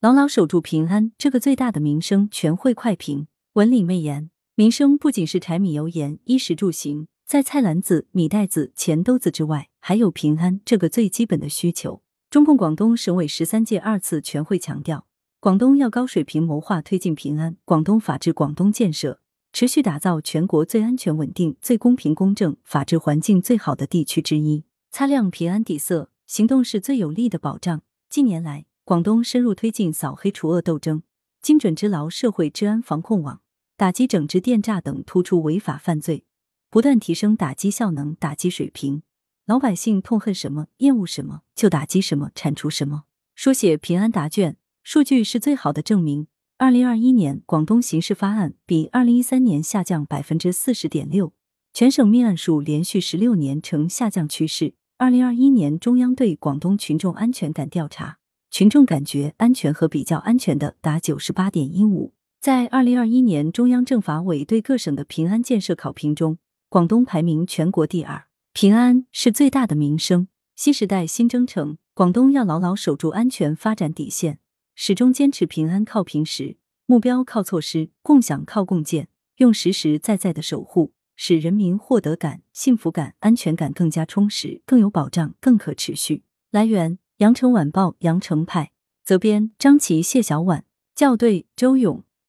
牢牢守住平安，这个最大的民生全会快评。文理媚言，民生不仅是柴米油盐、衣食住行，在菜篮子、米袋子、钱兜子之外，还有平安这个最基本的需求。中共广东省委十三届二次全会强调，广东要高水平谋划推进平安、广东法治、广东建设，持续打造全国最安全稳定、最公平公正、法治环境最好的地区之一。擦亮平安底色，行动是最有力的保障。近年来，广东深入推进扫黑除恶斗争，精准织牢社会治安防控网，打击整治电诈等突出违法犯罪，不断提升打击效能、打击水平。老百姓痛恨什么、厌恶什么，就打击什么、铲除什么。书写平安答卷，数据是最好的证明。二零二一年，广东刑事发案比二零一三年下降百分之四十点六，全省命案数连续十六年呈下降趋势。二零二一年，中央对广东群众安全感调查。群众感觉安全和比较安全的达九十八点一五。在二零二一年中央政法委对各省的平安建设考评中，广东排名全国第二。平安是最大的民生。新时代新征程，广东要牢牢守住安全发展底线，始终坚持平安靠平时，目标靠措施，共享靠共建，用实实在在的守护，使人民获得感、幸福感、安全感更加充实、更有保障、更可持续。来源。羊城晚报羊城派责编张琪、谢小婉校对周勇。